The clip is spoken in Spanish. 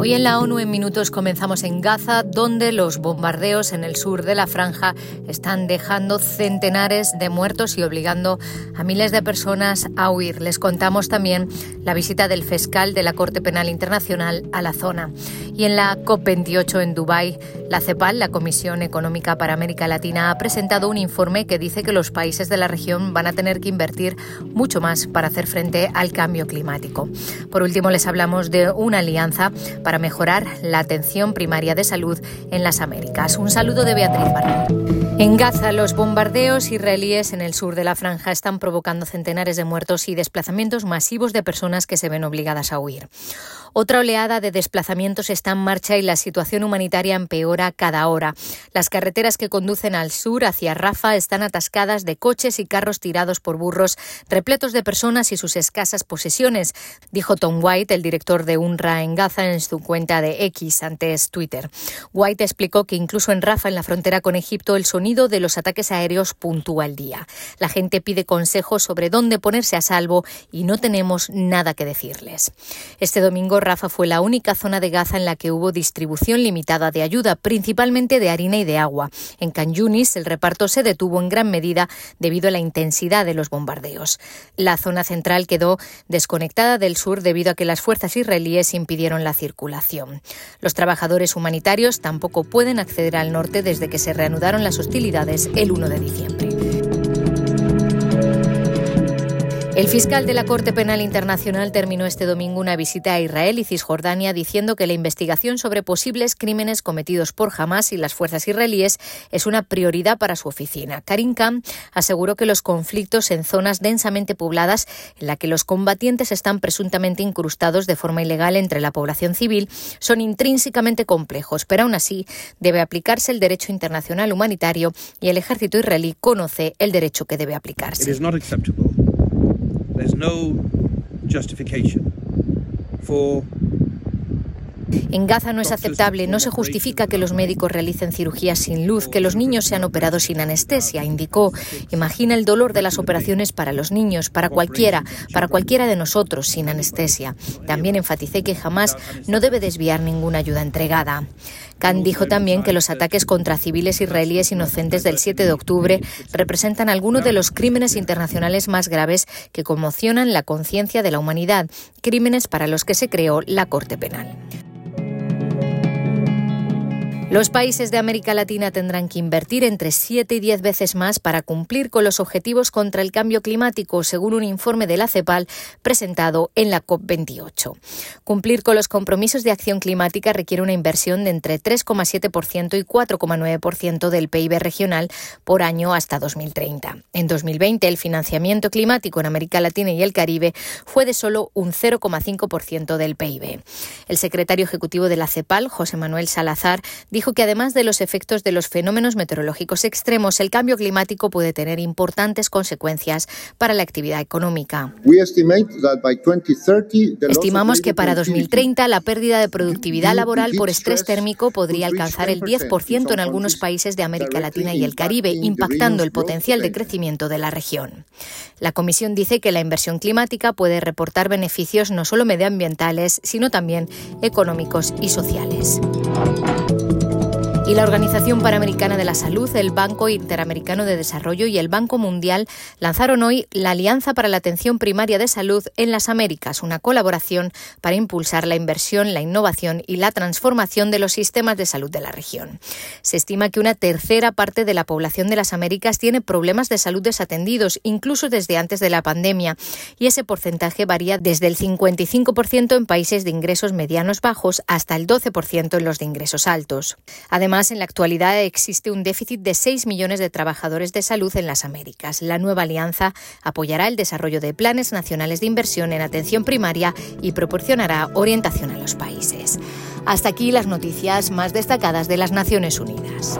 Hoy en la ONU en minutos comenzamos en Gaza, donde los bombardeos en el sur de la franja están dejando centenares de muertos y obligando a miles de personas a huir. Les contamos también la visita del fiscal de la Corte Penal Internacional a la zona. Y en la COP28 en Dubái, la CEPAL, la Comisión Económica para América Latina, ha presentado un informe que dice que los países de la región van a tener que invertir mucho más para hacer frente al cambio climático. Por último, les hablamos de una alianza para mejorar la atención primaria de salud en las Américas. Un saludo de Beatriz Barral. En Gaza, los bombardeos israelíes en el sur de la franja están provocando centenares de muertos y desplazamientos masivos de personas que se ven obligadas a huir. Otra oleada de desplazamientos está en marcha y la situación humanitaria empeora cada hora. Las carreteras que conducen al sur hacia Rafa están atascadas de coches y carros tirados por burros, repletos de personas y sus escasas posesiones, dijo Tom White, el director de UNRWA en Gaza, en su cuenta de X, antes Twitter. White explicó que incluso en Rafa, en la frontera con Egipto, el sonido de los ataques aéreos puntúa el día. La gente pide consejos sobre dónde ponerse a salvo y no tenemos nada que decirles. Este domingo Rafa fue la única zona de Gaza en la que hubo distribución limitada de ayuda, principalmente de harina y de agua. En Can Yunis el reparto se detuvo en gran medida debido a la intensidad de los bombardeos. La zona central quedó desconectada del sur debido a que las fuerzas israelíes impidieron la circulación. Los trabajadores humanitarios tampoco pueden acceder al norte desde que se reanudaron las hostilidades el 1 de diciembre. El fiscal de la Corte Penal Internacional terminó este domingo una visita a Israel y Cisjordania diciendo que la investigación sobre posibles crímenes cometidos por Hamas y las fuerzas israelíes es una prioridad para su oficina. Karim Khan aseguró que los conflictos en zonas densamente pobladas en la que los combatientes están presuntamente incrustados de forma ilegal entre la población civil son intrínsecamente complejos, pero aún así debe aplicarse el derecho internacional humanitario y el ejército israelí conoce el derecho que debe aplicarse. No justification for En Gaza no es aceptable, no se justifica que los médicos realicen cirugías sin luz, que los niños sean operados sin anestesia, indicó. Imagina el dolor de las operaciones para los niños, para cualquiera, para cualquiera de nosotros sin anestesia. También enfaticé que jamás no debe desviar ninguna ayuda entregada. Khan dijo también que los ataques contra civiles israelíes inocentes del 7 de octubre representan algunos de los crímenes internacionales más graves que conmocionan la conciencia de la humanidad, crímenes para los que se creó la Corte Penal. Los países de América Latina tendrán que invertir entre 7 y 10 veces más para cumplir con los objetivos contra el cambio climático, según un informe de la CEPAL presentado en la COP28. Cumplir con los compromisos de acción climática requiere una inversión de entre 3,7% y 4,9% del PIB regional por año hasta 2030. En 2020, el financiamiento climático en América Latina y el Caribe fue de solo un 0,5% del PIB. El secretario ejecutivo de la CEPAL, José Manuel Salazar, que además de los efectos de los fenómenos meteorológicos extremos, el cambio climático puede tener importantes consecuencias para la actividad económica. Estimamos que para 2030 la pérdida de productividad laboral por estrés térmico podría alcanzar el 10% en algunos países de América Latina y el Caribe, impactando el potencial de crecimiento de la región. La Comisión dice que la inversión climática puede reportar beneficios no solo medioambientales, sino también económicos y sociales. Y la Organización Panamericana de la Salud, el Banco Interamericano de Desarrollo y el Banco Mundial lanzaron hoy la Alianza para la Atención Primaria de Salud en las Américas, una colaboración para impulsar la inversión, la innovación y la transformación de los sistemas de salud de la región. Se estima que una tercera parte de la población de las Américas tiene problemas de salud desatendidos, incluso desde antes de la pandemia, y ese porcentaje varía desde el 55% en países de ingresos medianos bajos hasta el 12% en los de ingresos altos. Además, en la actualidad existe un déficit de 6 millones de trabajadores de salud en las Américas. La nueva alianza apoyará el desarrollo de planes nacionales de inversión en atención primaria y proporcionará orientación a los países. Hasta aquí las noticias más destacadas de las Naciones Unidas.